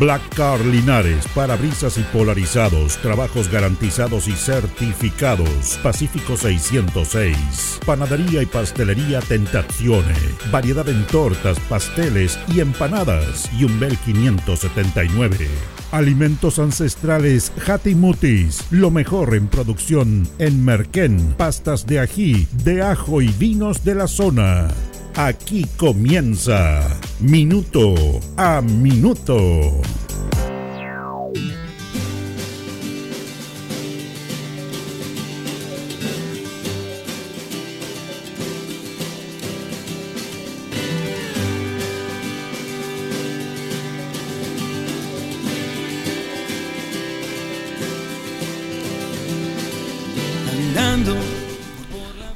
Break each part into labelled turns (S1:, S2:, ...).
S1: Black Car Linares, parabrisas y polarizados, trabajos garantizados y certificados. Pacífico 606. Panadería y pastelería Tentazione. Variedad en tortas, pasteles y empanadas. Y un Bel 579. Alimentos ancestrales Hatimutis, lo mejor en producción en Merquén, pastas de ají, de ajo y vinos de la zona. Aquí comienza Minuto a Minuto.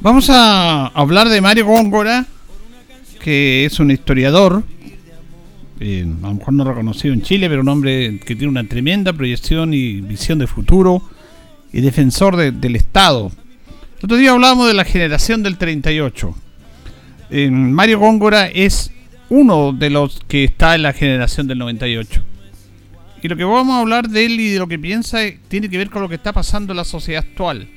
S2: Vamos a hablar de Mario Góngora, que es un historiador, eh, a lo mejor no reconocido en Chile, pero un hombre que tiene una tremenda proyección y visión de futuro y defensor del Estado. El otro día hablábamos de la generación del 38. Eh, Mario Góngora es uno de los que está en la generación del 98. Y lo que vamos a hablar de él y de lo que piensa tiene que ver con lo que está pasando en la sociedad actual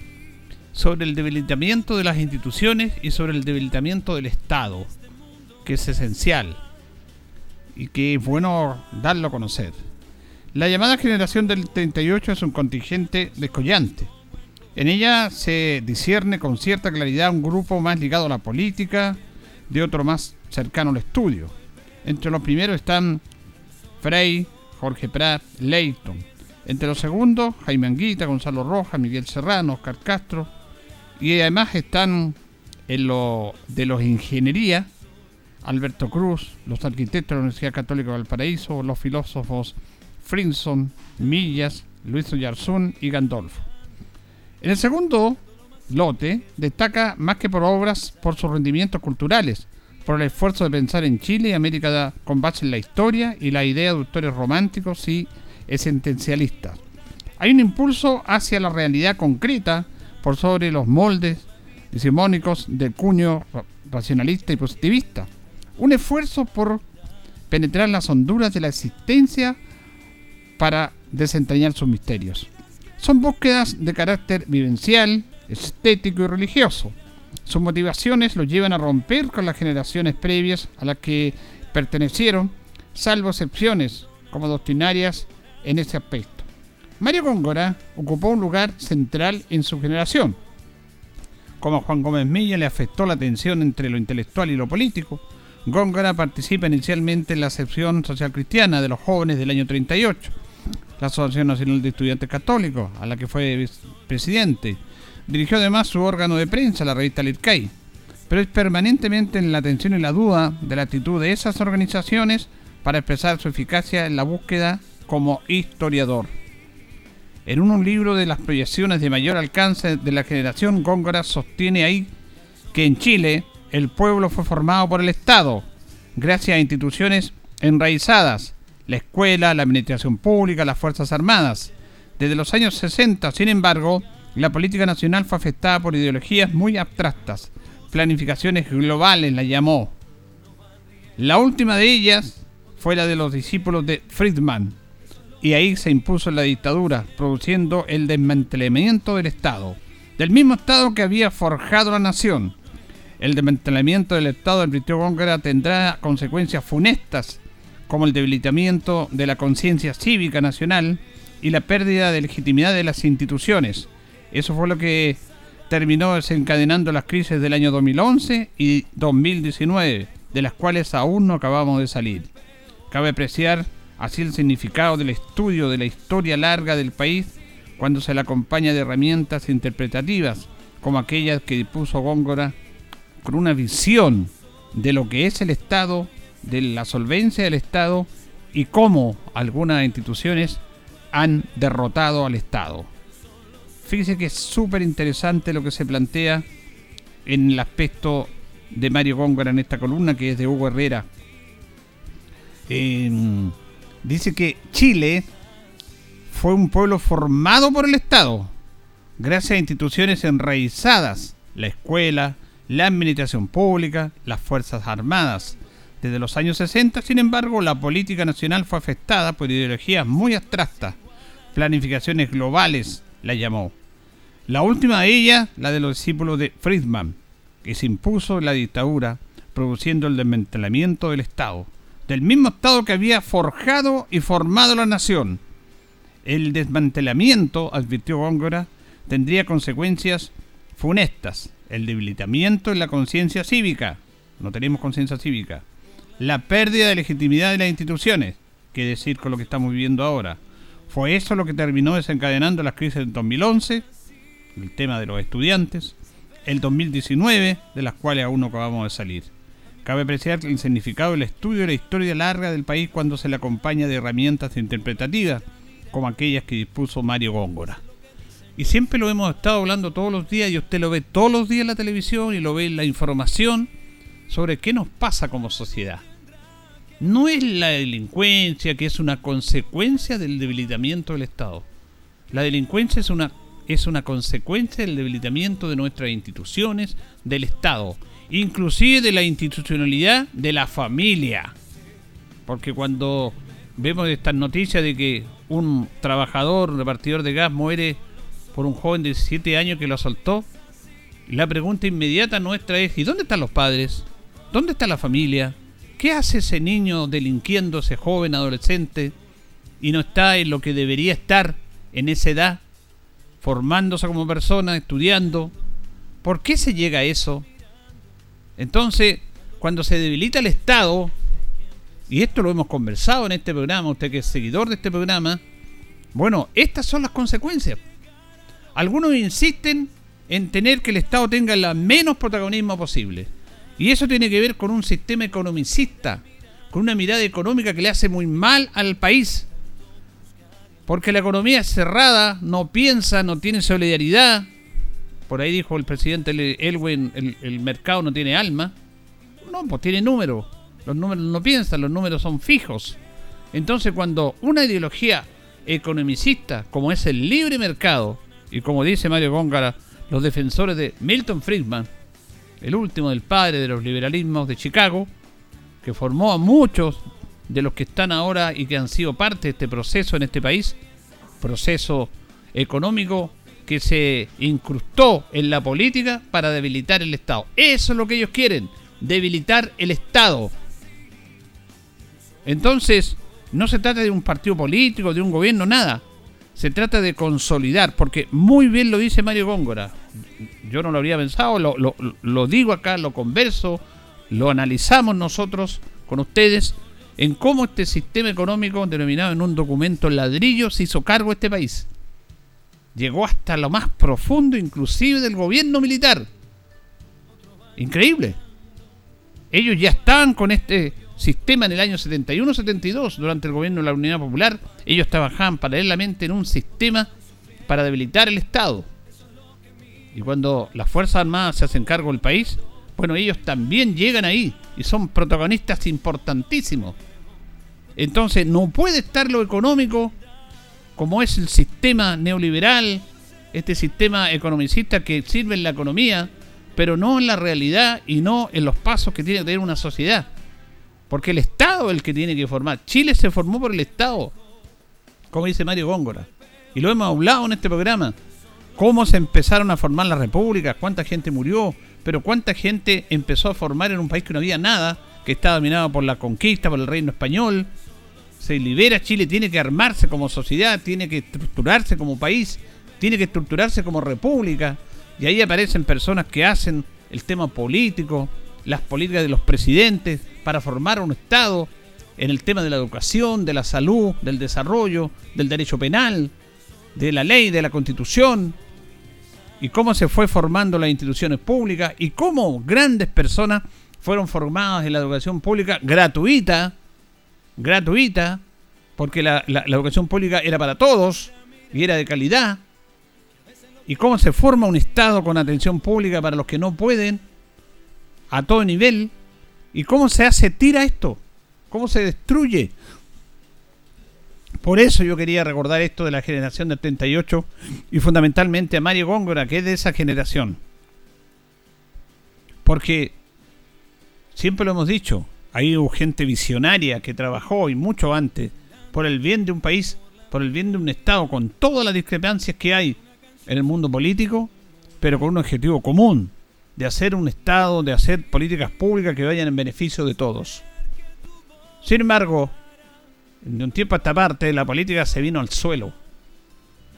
S2: sobre el debilitamiento de las instituciones y sobre el debilitamiento del Estado, que es esencial y que es bueno darlo a conocer. La llamada generación del 38 es un contingente descollante. En ella se discierne con cierta claridad un grupo más ligado a la política, de otro más cercano al estudio. Entre los primeros están Frey, Jorge Prat, Leighton. Entre los segundos, Jaime Anguita, Gonzalo Rojas, Miguel Serrano, Oscar Castro, y además están en lo de los ingeniería, Alberto Cruz, los arquitectos de la Universidad Católica de Valparaíso, los filósofos Frinson, Millas, Luis Oyarzún y Gandolfo. En el segundo lote destaca más que por obras por sus rendimientos culturales, por el esfuerzo de pensar en Chile y América con base en la historia y la idea de autores románticos y esencialistas. Hay un impulso hacia la realidad concreta por sobre los moldes hegemónicos del cuño racionalista y positivista. Un esfuerzo por penetrar las honduras de la existencia para desentrañar sus misterios. Son búsquedas de carácter vivencial, estético y religioso. Sus motivaciones los llevan a romper con las generaciones previas a las que pertenecieron, salvo excepciones como doctrinarias en ese aspecto. Mario Góngora ocupó un lugar central en su generación. Como a Juan Gómez Milla le afectó la tensión entre lo intelectual y lo político, Góngora participa inicialmente en la sección social cristiana de los jóvenes del año 38, la Asociación Nacional de Estudiantes Católicos, a la que fue presidente. Dirigió además su órgano de prensa, la revista Litcay, pero es permanentemente en la tensión y la duda de la actitud de esas organizaciones para expresar su eficacia en la búsqueda como historiador. En un libro de las proyecciones de mayor alcance de la generación, Góngora sostiene ahí que en Chile el pueblo fue formado por el Estado, gracias a instituciones enraizadas, la escuela, la administración pública, las Fuerzas Armadas. Desde los años 60, sin embargo, la política nacional fue afectada por ideologías muy abstractas, planificaciones globales la llamó. La última de ellas fue la de los discípulos de Friedman, y ahí se impuso la dictadura, produciendo el desmantelamiento del Estado, del mismo Estado que había forjado la nación. El desmantelamiento del Estado del Brito Góngora tendrá consecuencias funestas, como el debilitamiento de la conciencia cívica nacional y la pérdida de legitimidad de las instituciones. Eso fue lo que terminó desencadenando las crisis del año 2011 y 2019, de las cuales aún no acabamos de salir. Cabe apreciar Así el significado del estudio de la historia larga del país cuando se le acompaña de herramientas interpretativas como aquellas que dispuso Góngora con una visión de lo que es el Estado, de la solvencia del Estado y cómo algunas instituciones han derrotado al Estado. Fíjese que es súper interesante lo que se plantea en el aspecto de Mario Góngora en esta columna, que es de Hugo Herrera. dice que Chile fue un pueblo formado por el Estado, gracias a instituciones enraizadas, la escuela, la administración pública, las Fuerzas Armadas. Desde los años 60, sin embargo, la política nacional fue afectada por ideologías muy abstractas, planificaciones globales, la llamó. La última de ellas, la de los discípulos de Friedman, que se impuso la dictadura, produciendo el desmantelamiento del Estado, del mismo Estado que había forjado y formado la nación. El desmantelamiento, advirtió Góngora, tendría consecuencias funestas, el debilitamiento en la conciencia cívica, no tenemos conciencia cívica, la pérdida de legitimidad de las instituciones, qué decir con lo que estamos viviendo ahora. Fue eso lo que terminó desencadenando las crisis del 2011, el tema de los estudiantes, el 2019, de las cuales aún no acabamos de salir. Cabe apreciar el significado del estudio de la historia larga del país cuando se le acompaña de herramientas interpretativas, como aquellas que dispuso Mario Góngora. Y siempre lo hemos estado hablando todos los días y usted lo ve todos los días en la televisión y lo ve en la información sobre qué nos pasa como sociedad. No es la delincuencia que es una consecuencia del debilitamiento del Estado. La delincuencia es una es una consecuencia del debilitamiento de nuestras instituciones, del Estado, inclusive de la institucionalidad de la familia. Porque cuando vemos estas noticias de que un trabajador repartidor de gas muere por un joven de 17 años que lo asaltó, la pregunta inmediata nuestra es, ¿y dónde están los padres? ¿Dónde está la familia? ¿Qué hace ese niño delinquiendo, ese joven adolescente, y no está en lo que debería estar en esa edad? formándose como persona, estudiando. ¿Por qué se llega a eso? Entonces, cuando se debilita el Estado, y esto lo hemos conversado en este programa, usted que es seguidor de este programa, bueno, estas son las consecuencias. Algunos insisten en tener que el Estado tenga el menos protagonismo posible. Y eso tiene que ver con un sistema economicista, con una mirada económica que le hace muy mal al país. Porque la economía es cerrada, no piensa, no tiene solidaridad. Por ahí dijo el presidente Elwin, el, mercado no tiene alma. No, pues tiene números. Los números no piensan, los números son fijos. Entonces cuando una ideología economicista, como es el libre mercado, y como dice Mario Góngara, los defensores de Milton Friedman, el último del padre de los liberalismos de Chicago, que formó a muchos de los que están ahora y que han sido parte de este proceso en este país, proceso económico que se incrustó en la política para debilitar el Estado. Eso es lo que ellos quieren, debilitar el Estado. Entonces, no se trata de un partido político, de un gobierno, nada. Se trata de consolidar, porque muy bien lo dice Mario Góngora. Yo no lo habría pensado, lo, lo digo acá, lo converso, lo analizamos nosotros con ustedes en cómo este sistema económico, denominado en un documento ladrillo, se hizo cargo de este país. Llegó hasta lo más profundo, inclusive del gobierno militar. Increíble. Ellos ya estaban con este sistema en el año 71-72, durante el gobierno de la Unidad Popular. Ellos trabajaban paralelamente en un sistema para debilitar el Estado. Y cuando las Fuerzas Armadas se hacen cargo del país, bueno, ellos también llegan ahí y son protagonistas importantísimos. Entonces no puede estar lo económico como es el sistema neoliberal, este sistema economicista que sirve en la economía, pero no en la realidad y no en los pasos que tiene que tener una sociedad. Porque el Estado es el que tiene que formar. Chile se formó por el Estado, como dice Mario Góngora. Y lo hemos hablado en este programa. Cómo se empezaron a formar las repúblicas, cuánta gente murió, pero cuánta gente empezó a formar en un país que no había nada, que estaba dominado por la conquista, por el reino español, se libera Chile, tiene que armarse como sociedad, tiene que estructurarse como país, tiene que estructurarse como república. Y ahí aparecen personas que hacen el tema político, las políticas de los presidentes para formar un Estado en el tema de la educación, de la salud, del desarrollo, del derecho penal, de la ley, de la constitución, y cómo se fue formando las instituciones públicas y cómo grandes personas fueron formados en la educación pública gratuita, gratuita, porque la, la educación pública era para todos y era de calidad. ¿Y cómo se forma un Estado con atención pública para los que no pueden? A todo nivel. ¿Y cómo se hace tira esto? ¿Cómo se destruye? Por eso yo quería recordar esto de la generación del 38 y fundamentalmente a Mario Góngora, que es de esa generación. Porque siempre lo hemos dicho, hay gente visionaria que trabajó y mucho antes por el bien de un país, por el bien de un Estado, con todas las discrepancias que hay en el mundo político, pero con un objetivo común, de hacer un Estado, de hacer políticas públicas que vayan en beneficio de todos. Sin embargo, de un tiempo a esta parte, la política se vino al suelo.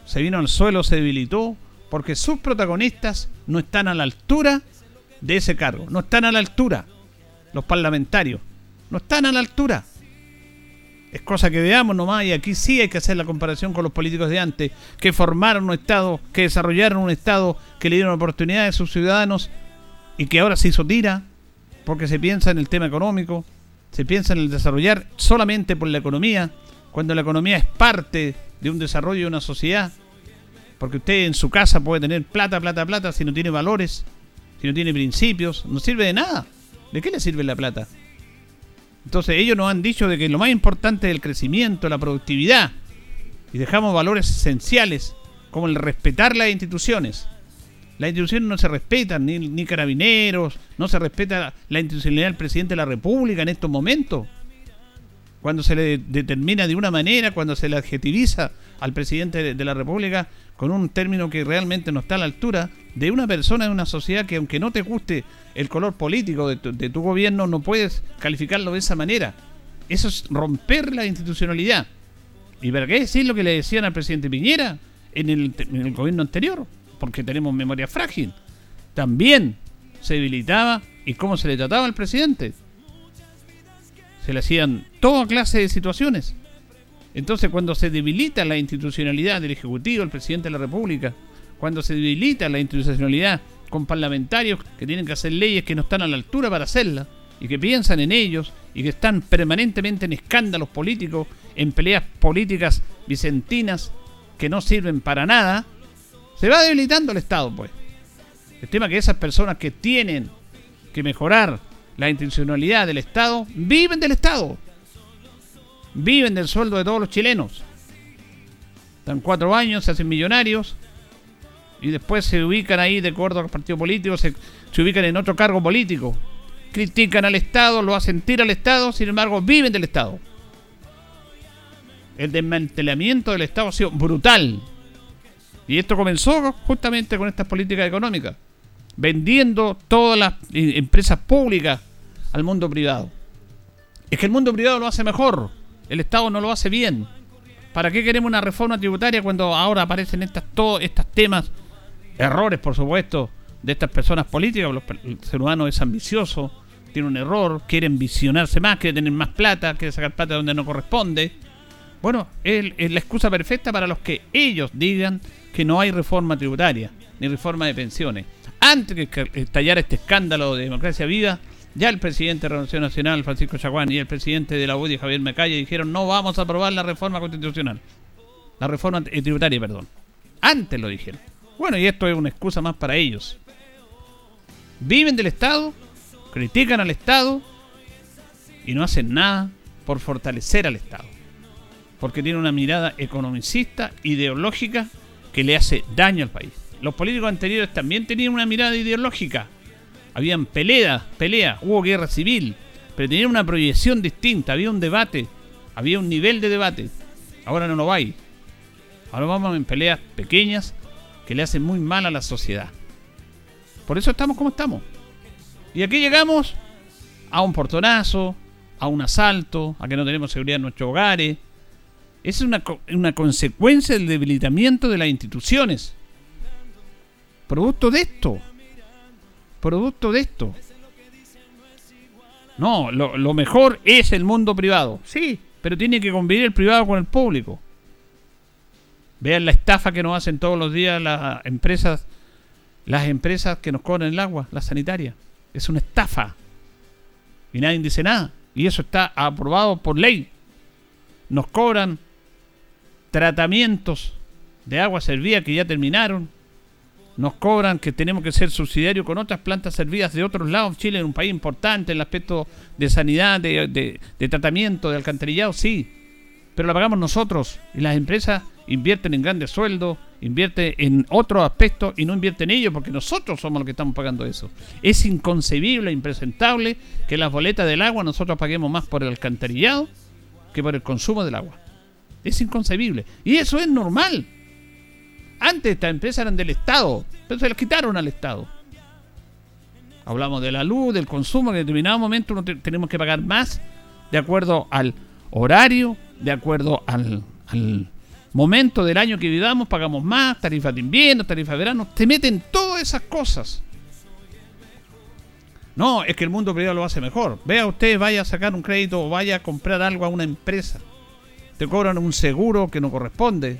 S2: Se vino al suelo, se debilitó, porque sus protagonistas no están a la altura de ese cargo. No están a la altura. Los parlamentarios. No están a la altura. Es cosa que veamos nomás y aquí sí hay que hacer la comparación con los políticos de antes, que formaron un Estado, que desarrollaron un Estado, que le dieron oportunidades a sus ciudadanos y que ahora se hizo tira porque se piensa en el tema económico, se piensa en el desarrollar solamente por la economía, cuando la economía es parte de un desarrollo de una sociedad, porque usted en su casa puede tener plata, plata, plata, si no tiene valores, si no tiene principios, no sirve de nada. ¿De qué le sirve la plata? Entonces ellos nos han dicho de que lo más importante es el crecimiento, la productividad, y dejamos valores esenciales como el respetar las instituciones. Las instituciones no se respetan, ni, ni carabineros, no se respeta la institucionalidad del presidente de la República en estos momentos. Cuando se le determina de una manera, cuando se le adjetiviza al presidente de la República con un término que realmente no está a la altura de una persona en una sociedad que aunque no te guste el color político de tu, gobierno, no puedes calificarlo de esa manera. Eso es romper la institucionalidad. ¿Y para qué decir lo que le decían al presidente Piñera en el gobierno anterior? Porque tenemos memoria frágil. También se debilitaba y cómo se le trataba al presidente. Se le hacían toda clase de situaciones. Entonces, cuando se debilita la institucionalidad del Ejecutivo, el presidente de la República, cuando se debilita la institucionalidad con parlamentarios que tienen que hacer leyes que no están a la altura para hacerlas, y que piensan en ellos, y que están permanentemente en escándalos políticos, en peleas políticas vicentinas que no sirven para nada, se va debilitando el Estado, pues. El tema es que esas personas que tienen que mejorar la institucionalidad del Estado, viven del Estado viven del sueldo de todos los chilenos. Están cuatro años, se hacen millonarios y después se ubican ahí de acuerdo a los partidos políticos, se, ubican en otro cargo político. Critican al Estado, lo hacen tirar al Estado, sin embargo viven del Estado. El desmantelamiento del Estado ha sido brutal. Y esto comenzó justamente con estas políticas económicas, vendiendo todas las eh, empresas públicas al mundo privado. Es que el mundo privado lo hace mejor. El Estado no lo hace bien. ¿Para qué queremos una reforma tributaria cuando ahora aparecen estas, todos estos temas? Errores, por supuesto, de estas personas políticas. El ser humano es ambicioso, tiene un error, quieren visionarse más, quiere tener más plata, quiere sacar plata donde no corresponde. Bueno, es, es la excusa perfecta para los que ellos digan que no hay reforma tributaria ni reforma de pensiones. Antes que estallara este escándalo de democracia viva, ya el presidente de la Revolución Nacional, Francisco Chaguán, y el presidente de la UDI, Javier Mecaya, dijeron no vamos a aprobar la reforma constitucional. La reforma eh, tributaria, perdón. Antes lo dijeron. Bueno, y esto es una excusa más para ellos. Viven del Estado, critican al Estado y no hacen nada por fortalecer al Estado. Porque tienen una mirada economicista, ideológica, que le hace daño al país. Los políticos anteriores también tenían una mirada ideológica habían peleas, peleas, hubo guerra civil, pero tenían una proyección distinta, había un debate, había un nivel de debate. Ahora no lo hay. Ahora vamos en peleas pequeñas que le hacen muy mal a la sociedad. Por eso estamos como estamos. Y aquí llegamos a un portonazo, a un asalto, a que no tenemos seguridad en nuestros hogares. Esa es una, una consecuencia del debilitamiento de las instituciones. Producto de esto producto de esto. No, lo, mejor es el mundo privado. Sí, pero tiene que convivir el privado con el público. Vean la estafa que nos hacen todos los días las empresas, las empresas que nos cobran el agua, la sanitaria. Es una estafa. Y nadie dice nada. Y eso está aprobado por ley. Nos cobran tratamientos de agua servida que ya terminaron. Nos cobran que tenemos que ser subsidiarios con otras plantas servidas de otros lados. Chile es un país importante en el aspecto de sanidad, de, de tratamiento, de alcantarillado, sí. Pero la pagamos nosotros. Y las empresas invierten en grandes sueldos, invierten en otros aspectos y no invierten en ellos porque nosotros somos los que estamos pagando eso. Es inconcebible, impresentable que las boletas del agua nosotros paguemos más por el alcantarillado que por el consumo del agua. Es inconcebible. Y eso es normal. Antes estas empresas eran del Estado, pero se las quitaron al Estado. Hablamos de la luz, del consumo, que en determinado momento tenemos que pagar más de acuerdo al horario, de acuerdo al, al momento del año que vivamos, pagamos más, tarifas de invierno, tarifas de verano, te meten todas esas cosas. No, es que el mundo privado lo hace mejor. Vea usted, vaya a sacar un crédito o vaya a comprar algo a una empresa. Te cobran un seguro que no corresponde.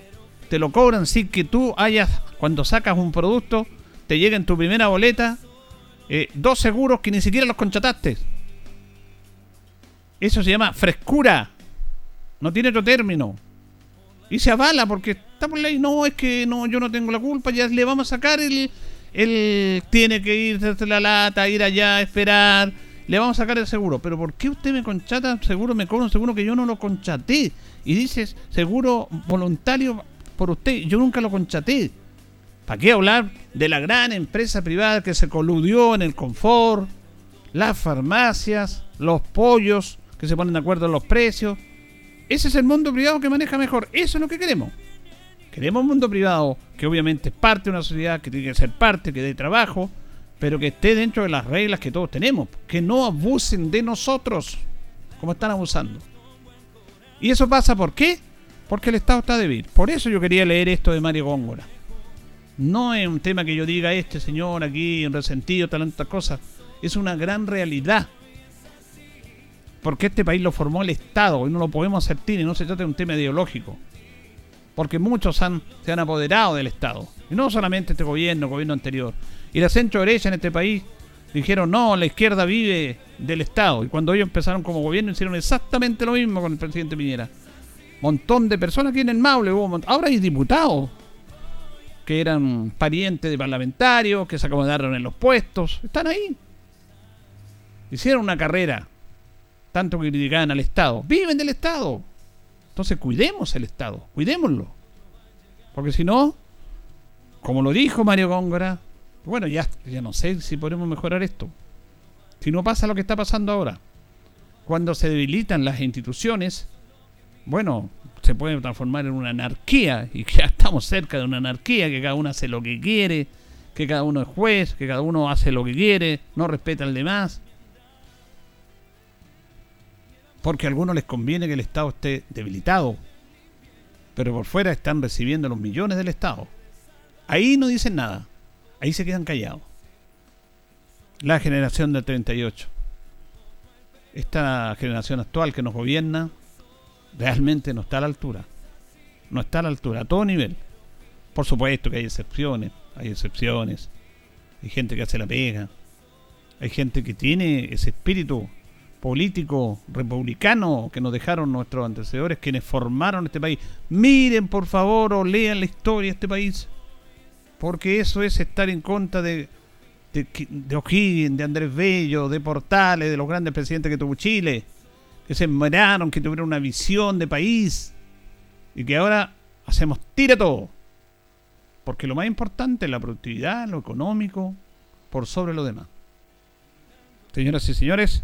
S2: Te lo cobran sin que tú hayas, cuando sacas un producto, te llega en tu primera boleta eh, dos seguros que ni siquiera los contrataste. Eso se llama frescura. No tiene otro término y se avala porque está por ley. No, es que no, yo no tengo la culpa, ya le vamos a sacar el. Él tiene que ir desde la lata, ir allá, esperar. Le vamos a sacar el seguro. Pero ¿por qué usted me conchata seguro, me cobra un seguro que yo no lo conchaté? Y dices seguro voluntario por usted. Yo nunca lo conchaté. ¿Para qué hablar de la gran empresa privada que se coludió en el confort? Las farmacias, los pollos que se ponen de acuerdo en los precios ese es el mundo privado que maneja mejor. Eso es lo que queremos. Queremos un mundo privado que obviamente es parte de una sociedad, que tiene que ser parte, que dé trabajo, pero que esté dentro de las reglas que todos tenemos. Que no abusen de nosotros como están abusando. ¿Y eso pasa por qué? Porque el Estado está débil. Por eso yo quería leer esto de Mario Góngora. No es un tema que yo diga este señor aquí en resentido, tantas cosas. Es una gran realidad porque este país lo formó el Estado y no lo podemos hacer y no se trata de un tema ideológico. Porque muchos han, se han apoderado del Estado. Y no solamente este gobierno, gobierno anterior. Y la centro derecha en este país dijeron, no, la izquierda vive del Estado. Y cuando ellos empezaron como gobierno hicieron exactamente lo mismo con el presidente Piñera. Montón de personas aquí en el Maule. ahora hay diputados que eran parientes de parlamentarios, que se acomodaron en los puestos. Están ahí. Hicieron una carrera tanto que criticaban al Estado. Viven del Estado. Entonces cuidemos el Estado, cuidémoslo. Porque si no, como lo dijo Mario Góngora, bueno, ya, ya no sé si podemos mejorar esto. Si no pasa lo que está pasando ahora, cuando se debilitan las instituciones, bueno, se puede transformar en una anarquía, y ya estamos cerca de una anarquía, que cada uno hace lo que quiere, que cada uno es juez, que cada uno hace lo que quiere, no respeta al demás. Porque a algunos les conviene que el Estado esté debilitado, pero por fuera están recibiendo los millones del Estado. Ahí no dicen nada, ahí se quedan callados. La generación del 38. Esta generación actual que nos gobierna realmente no está a la altura. No está a la altura, a todo nivel. Por supuesto que hay excepciones, hay excepciones. Hay gente que hace la pega. Hay gente que tiene ese espíritu político republicano que nos dejaron nuestros antecesores, quienes formaron este país. Miren, por favor, o lean la historia de este país, porque eso es estar en contra de, de, de O'Higgins, de Andrés Bello, de Portales, de los grandes presidentes que tuvo Chile, que se miraron, que tuvieron una visión de país, y que ahora hacemos tira todo. Porque lo más importante es la productividad, lo económico, por sobre lo demás. Señoras y señores,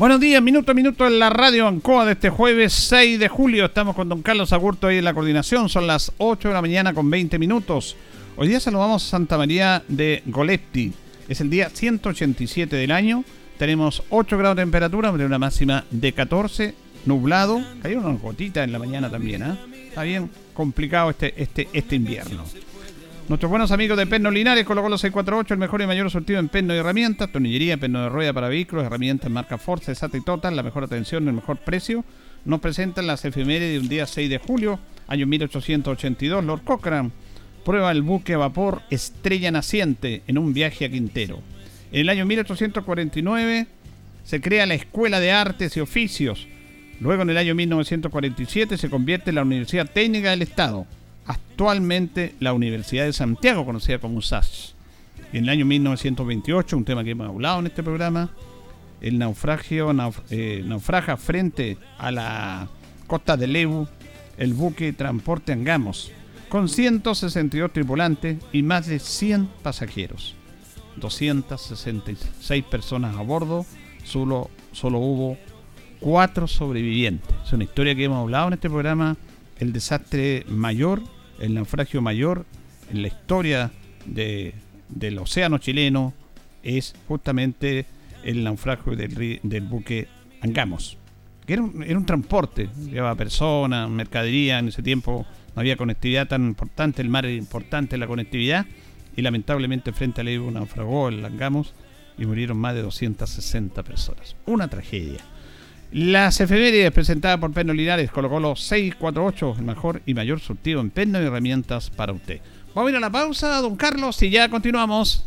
S2: Buenos días, minuto a minuto en la radio Ancoa de este jueves 6 de julio. Estamos con don Carlos Agurto ahí en la coordinación. Son las 8 de la mañana con 20 minutos. Hoy día saludamos a Santa María de Goletti. Es el día 187 del año. Tenemos 8 grados de temperatura, una máxima de 14, nublado. Cayó una gotita en la mañana también, ¿ah? Está bien complicado este, este, este invierno. Nuestros buenos amigos de Perno Linares colocó los 648, el mejor y mayor sortido en perno y herramientas, tornillería, perno de rueda para vehículos, herramientas marca Force, SAT y Total, la mejor atención, el mejor precio. Nos presentan las efemérides de un día 6 de julio, año 1882, Lord Cochrane prueba el buque a vapor Estrella Naciente en un viaje a Quintero. En el año 1849 se crea la Escuela de Artes y Oficios. Luego en el año 1947 se convierte en la Universidad Técnica del Estado, actualmente la Universidad de Santiago, conocida como USACH. En el año 1928, un tema que hemos hablado en este programa, el naufragio eh, naufraga frente a la costa de Lebu el buque Transporte Angamos, con 162 tripulantes y más de 100 pasajeros. 266 personas a bordo, solo, solo hubo 4 sobrevivientes. Es una historia que hemos hablado en este programa, el desastre mayor, el naufragio mayor en la historia del océano chileno es justamente el naufragio del, del buque Angamos. Que era un, transporte, llevaba personas, mercadería, en ese tiempo no había conectividad tan importante, el mar era importante la conectividad y lamentablemente frente a la naufragó el Langamos y murieron más de 260 personas. Una tragedia. Las efemérides presentadas por Perno Linares colocó los 648, el mejor y mayor surtido en perno y herramientas para usted. Vamos a ir a la pausa, don Carlos, y ya continuamos.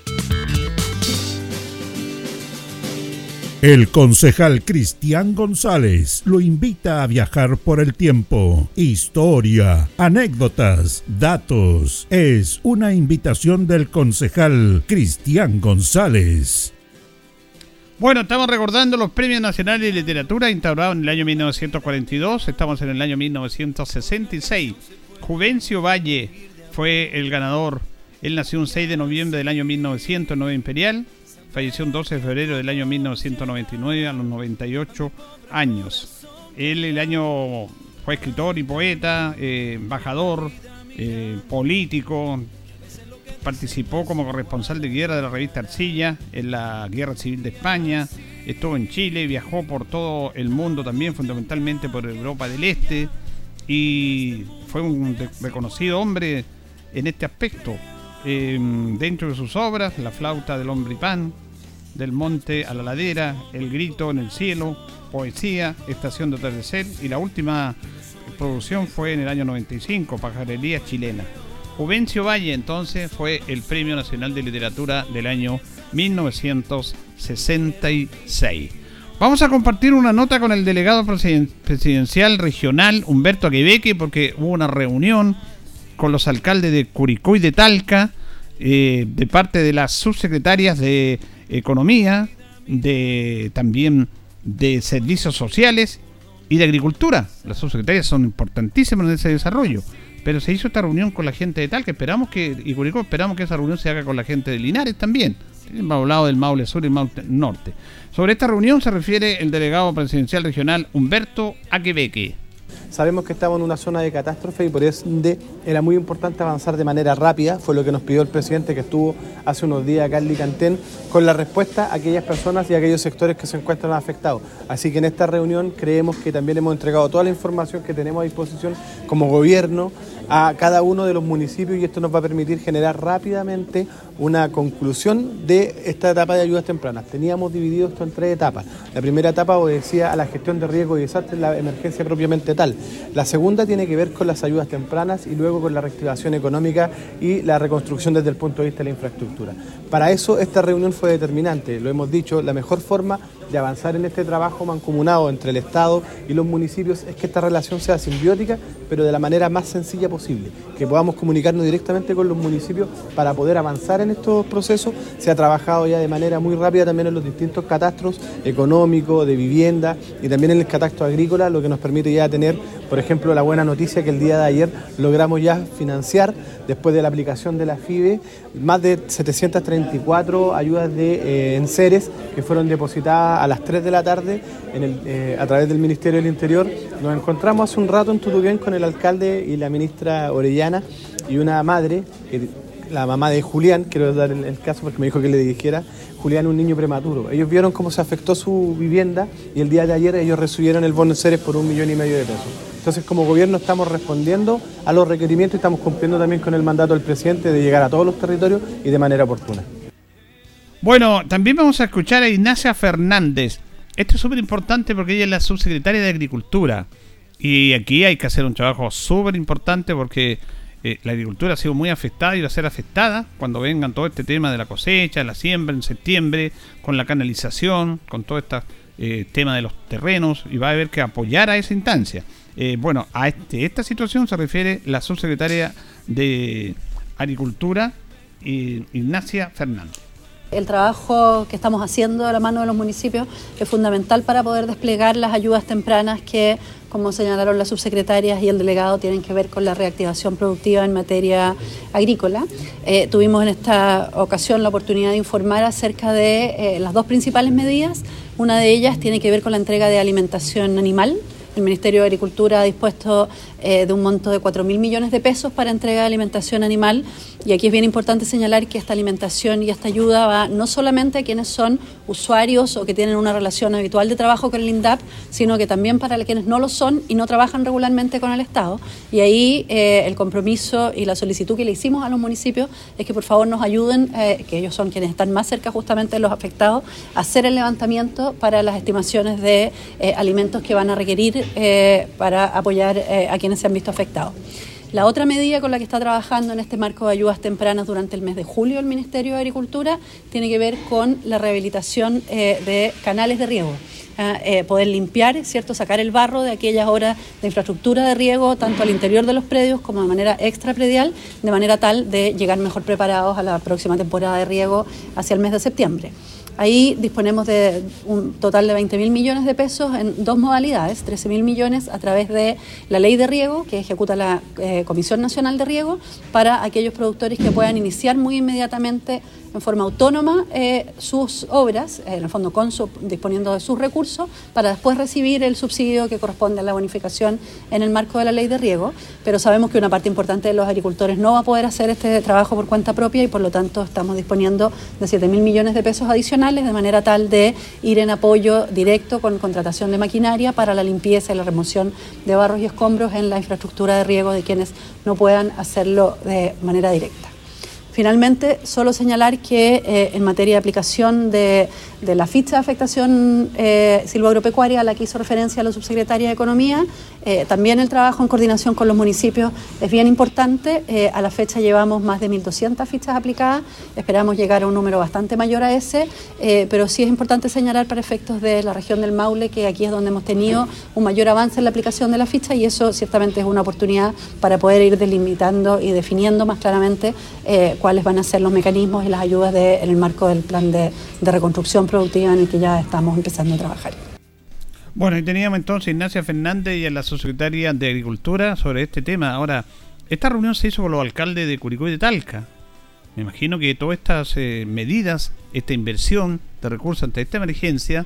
S1: El concejal Cristian González lo invita a viajar por el tiempo. Historia, anécdotas, datos. Es una invitación del concejal Cristian González.
S2: Bueno, estamos recordando los premios nacionales de literatura instaurados en el año 1942. Estamos en el año 1966. Juvencio Valle fue el ganador. Él nació un 6 de noviembre del año 1909 Imperial falleció el 12 de febrero del año 1999 a los 98 años. Él el año fue escritor y poeta, eh, embajador, eh, político, participó como corresponsal de guerra de la revista Arcilla en la Guerra Civil de España, estuvo en Chile, viajó por todo el mundo también, fundamentalmente por Europa del Este, y fue un reconocido hombre en este aspecto. Em, dentro de sus obras, La flauta del hombre y pan, Del monte a la ladera, El grito en el cielo, Poesía, Estación de atardecer y la última producción fue en el año 95, Pajarería chilena. Juvencio Valle entonces fue el Premio Nacional de Literatura del año 1966. Vamos a compartir una nota con el delegado presidencial regional Humberto Quebeque porque hubo una reunión con los alcaldes de Curicó y de Talca eh, de parte de las subsecretarias de Economía, de también de Servicios Sociales y de Agricultura. Las subsecretarias son importantísimas en ese desarrollo. Pero se hizo esta reunión con la gente de Talca, esperamos que, y Curicó, esperamos que esa reunión se haga con la gente de Linares también. Hemos hablado del Maule Sur y el Maule Norte. Sobre esta reunión se refiere el delegado presidencial regional Humberto Aquebeque.
S3: Sabemos que estamos en una zona de catástrofe y por ende era muy importante avanzar de manera rápida, fue lo que nos pidió el presidente que estuvo hace unos días acá en Licantén, con la respuesta a aquellas personas y a aquellos sectores que se encuentran afectados. Así que en esta reunión creemos que también hemos entregado toda la información que tenemos a disposición como gobierno a cada uno de los municipios y esto nos va a permitir generar rápidamente una conclusión de esta etapa de ayudas tempranas. Teníamos dividido esto en tres etapas. La primera etapa obedecía a la gestión de riesgo y desastres, la emergencia propiamente tal. La segunda tiene que ver con las ayudas tempranas y luego con la reactivación económica y la reconstrucción desde el punto de vista de la infraestructura. Para eso esta reunión fue determinante, lo hemos dicho, la mejor forma de avanzar en este trabajo mancomunado entre el Estado y los municipios es que esta relación sea simbiótica, pero de la manera más sencilla posible, que podamos comunicarnos directamente con los municipios para poder avanzar en estos procesos. Se ha trabajado ya de manera muy rápida también en los distintos catastros económicos, de vivienda y también en el catastro agrícola, lo que nos permite ya tener por ejemplo, la buena noticia que el día de ayer logramos ya financiar, después de la aplicación de la FIBE, más de 734 ayudas de eh, enseres que fueron depositadas a las 3 de la tarde eh, a través del Ministerio del Interior. Nos encontramos hace un rato en Tutuquén con el alcalde y la ministra Orellana y una madre, la mamá de Julián, quiero dar el, caso porque me dijo que le dijera, Julián un niño prematuro. Ellos vieron cómo se afectó su vivienda y el día de ayer ellos recibieron el bono enseres por un millón y medio de pesos. Entonces, como gobierno estamos respondiendo a los requerimientos y estamos cumpliendo también con el mandato del presidente de llegar a todos los territorios y de manera oportuna.
S2: Bueno, también vamos a escuchar a Ignacia Fernández. Esto es súper importante porque ella es la subsecretaria de Agricultura. Y aquí hay que hacer un trabajo súper importante porque eh, la agricultura ha sido muy afectada y va a ser afectada cuando vengan todo este tema de la cosecha, la siembra en septiembre, con la canalización, con todo este eh, tema de los terrenos y va a haber que apoyar a esa instancia. Eh, bueno, a este, esta situación se refiere la subsecretaria de Agricultura, Ignacia Fernández.
S4: El trabajo que estamos haciendo a la mano de los municipios es fundamental para poder desplegar las ayudas tempranas que, como señalaron las subsecretarias y el delegado, tienen que ver con la reactivación productiva en materia agrícola. Eh, tuvimos en esta ocasión la oportunidad de informar acerca de eh, las dos principales medidas. Una de ellas tiene que ver con la entrega de alimentación animal el Ministerio de Agricultura ha dispuesto eh, de un monto de 4 mil millones de pesos para entrega de alimentación animal y aquí es bien importante señalar que esta alimentación y esta ayuda va no solamente a quienes son usuarios o que tienen una relación habitual de trabajo con el INDAP, sino que también para quienes no lo son y no trabajan regularmente con el Estado. Y ahí eh, el compromiso y la solicitud que le hicimos a los municipios es que por favor nos ayuden, eh, que ellos son quienes están más cerca justamente de los afectados, a hacer el levantamiento para las estimaciones de alimentos que van a requerir eh, para apoyar eh, a quienes se han visto afectados. La otra medida con la que está trabajando en este marco de ayudas tempranas durante el mes de julio el Ministerio de Agricultura tiene que ver con la rehabilitación eh, de canales de riego. Ah, poder limpiar, ¿cierto? sacar el barro de aquellas horas de infraestructura de riego, tanto al interior de los predios como de manera extrapredial, de manera tal de llegar mejor preparados a la próxima temporada de riego hacia el mes de septiembre. Ahí disponemos de un total de 20 mil millones de pesos en dos modalidades, 13 mil millones a través de la ley de riego que ejecuta la eh, Comisión Nacional de Riego para aquellos productores que puedan iniciar muy inmediatamente en forma autónoma eh, sus obras, en el fondo con disponiendo de sus recursos, para después recibir el subsidio que corresponde a la bonificación en el marco de la ley de riego. Pero sabemos que una parte importante de los agricultores no va a poder hacer este trabajo por cuenta propia y por lo tanto estamos disponiendo de 7 mil millones de pesos adicionales de manera tal de ir en apoyo directo con contratación de maquinaria para la limpieza y la remoción de barros y escombros en la infraestructura de riego de quienes no puedan hacerlo de manera directa. Finalmente, solo señalar que eh, en materia de aplicación de la ficha de afectación eh, silvoagropecuaria a la que hizo referencia la subsecretaria de Economía. Eh, también el trabajo en coordinación con los municipios es bien importante. Eh, a la fecha llevamos más de 1.200 fichas aplicadas. Esperamos llegar a un número bastante mayor a ese, pero sí es importante señalar para efectos de la región del Maule que aquí es donde hemos tenido un mayor avance en la aplicación de la ficha y eso ciertamente es una oportunidad para poder ir delimitando y definiendo más claramente cuáles van a ser los mecanismos y las ayudas en el marco del plan de, de reconstrucción productiva en el que ya estamos empezando a trabajar.
S2: Bueno, y teníamos entonces a Ignacia Fernández y a la subsecretaria de Agricultura sobre este tema. Ahora, esta reunión se hizo con los alcaldes de Curicó y de Talca. Me imagino que todas estas eh, medidas, esta inversión de recursos ante esta emergencia,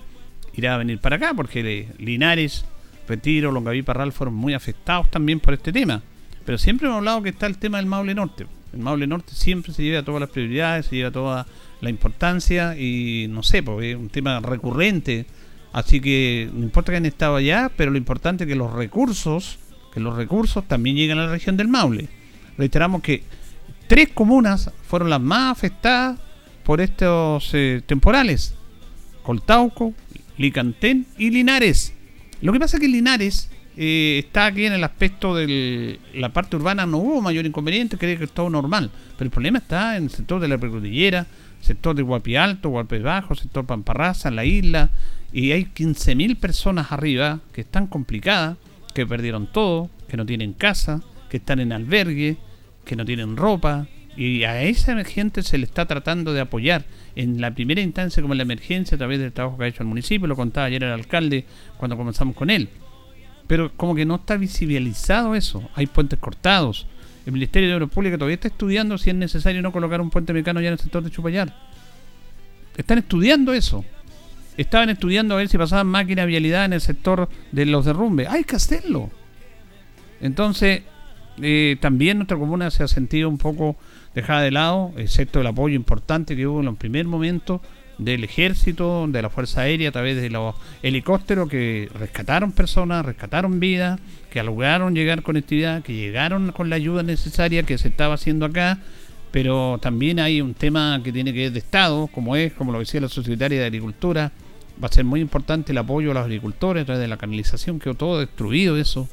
S2: irá a venir para acá, porque Linares, Retiro, Longaví Parral fueron muy afectados también por este tema. Pero siempre hemos hablado que está el tema del Maule Norte. El Maule Norte siempre se lleva todas las prioridades, se lleva toda la importancia y no sé, porque es un tema recurrente. Así que no importa que hayan estado allá, pero lo importante es que los recursos, que los recursos también lleguen a la región del Maule. Reiteramos que tres comunas fueron las más afectadas por estos eh, temporales. Coltauco, Licantén y Linares. Lo que pasa es que Linares eh, está aquí en el aspecto de la parte urbana, no hubo mayor inconveniente, creo que todo normal. Pero el problema está en el sector de la precordillera, sector de Guapi Alto, Guapi Bajo, sector Pamparraza, la isla, y hay 15.000 personas arriba que están complicadas, que perdieron todo, que no tienen casa, que están en albergue, que no tienen ropa, y a esa gente se le está tratando de apoyar en la primera instancia como en la emergencia a través del trabajo que ha hecho el municipio, lo contaba ayer el alcalde cuando comenzamos con él. Pero como que no está visibilizado eso, hay puentes cortados, el Ministerio de Obras Públicas todavía está estudiando si es necesario no colocar un puente mecano ya en el sector de Chupayar. Están estudiando eso. Estaban estudiando a ver si pasaban máquinas de vialidad en el sector de los derrumbes. Hay que hacerlo. Entonces, eh, también nuestra comuna se ha sentido un poco dejada de lado, excepto el apoyo importante que hubo en los primeros momentos del ejército, de la Fuerza Aérea, a través de los helicópteros que rescataron personas, rescataron vidas, que lograron llegar conectividad, que llegaron con la ayuda necesaria que se estaba haciendo acá, pero también hay un tema que tiene que ver de Estado, como es, como lo decía la Secretaria de Agricultura, va a ser muy importante el apoyo a los agricultores a través de la canalización, quedó todo destruido eso,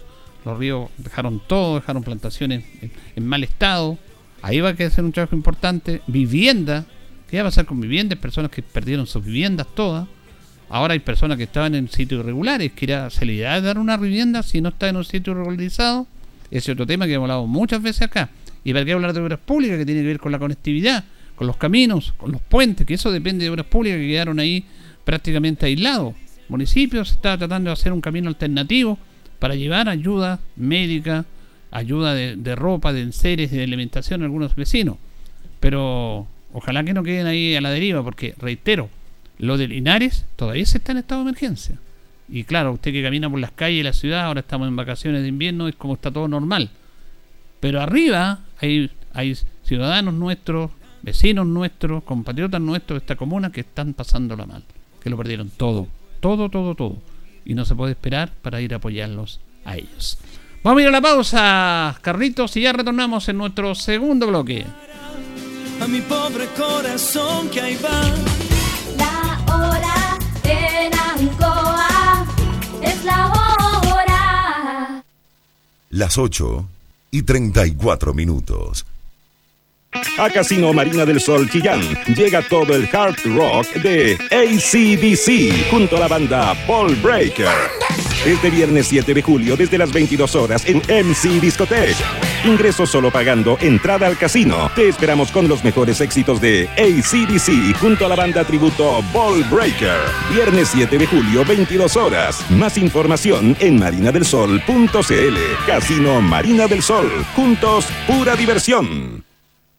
S2: los ríos dejaron todo, dejaron plantaciones en, en mal estado, ahí va a ser un trabajo importante, vivienda, ¿Qué va a pasar con viviendas? Personas que perdieron sus viviendas todas. Ahora hay personas que estaban en sitios irregulares, que era, se le irá a dar una vivienda si no está en un sitio regularizado. Ese es otro tema que hemos hablado muchas veces acá. Y para qué hablar de obras públicas que tiene que ver con la conectividad, con los caminos, con los puentes, que eso depende de obras públicas que quedaron ahí prácticamente aislados. Municipios está tratando de hacer un camino alternativo para llevar ayuda médica, ayuda de, de ropa, de enseres, de alimentación a algunos vecinos. Pero Ojalá que no queden ahí a la deriva, porque reitero, lo de Linares todavía se está en estado de emergencia. Y claro, usted que camina por las calles de la ciudad, ahora estamos en vacaciones de invierno, es como está todo normal. Pero arriba hay, hay ciudadanos nuestros, vecinos nuestros, compatriotas nuestros de esta comuna que están pasándola mal, que lo perdieron todo, todo, todo, todo. Y no se puede esperar para ir a apoyarlos a ellos. Vamos a ir a la pausa, Carlitos, y ya retornamos en nuestro segundo bloque
S5: a mi pobre corazón que ahí va.
S6: La hora en Ancoa es la hora.
S7: Las 8 y 34 minutos.
S8: A Casino Marina del Sol Chillán llega todo el hard rock de ACDC junto a la banda Paul Breaker. Este viernes 7 de julio desde las 22 horas en MC Discotech. Ingreso solo pagando entrada al casino. Te esperamos con los mejores éxitos de ACDC junto a la banda tributo Ball Breaker. Viernes 7 de julio, 22 horas. Más información en marinadelsol.cl. Casino Marina del Sol. Juntos, pura diversión.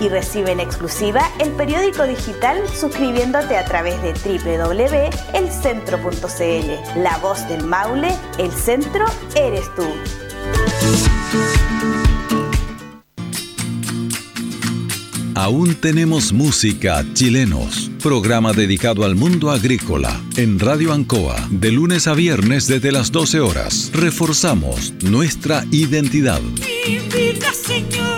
S9: y recibe en exclusiva el periódico digital suscribiéndote a través de www.elcentro.cl. La voz del Maule, el centro eres tú.
S10: Aún tenemos música chilenos. Programa dedicado al mundo agrícola en Radio Ancoa de lunes a viernes desde las 12 horas. Reforzamos nuestra identidad.
S5: Mi vida, señores,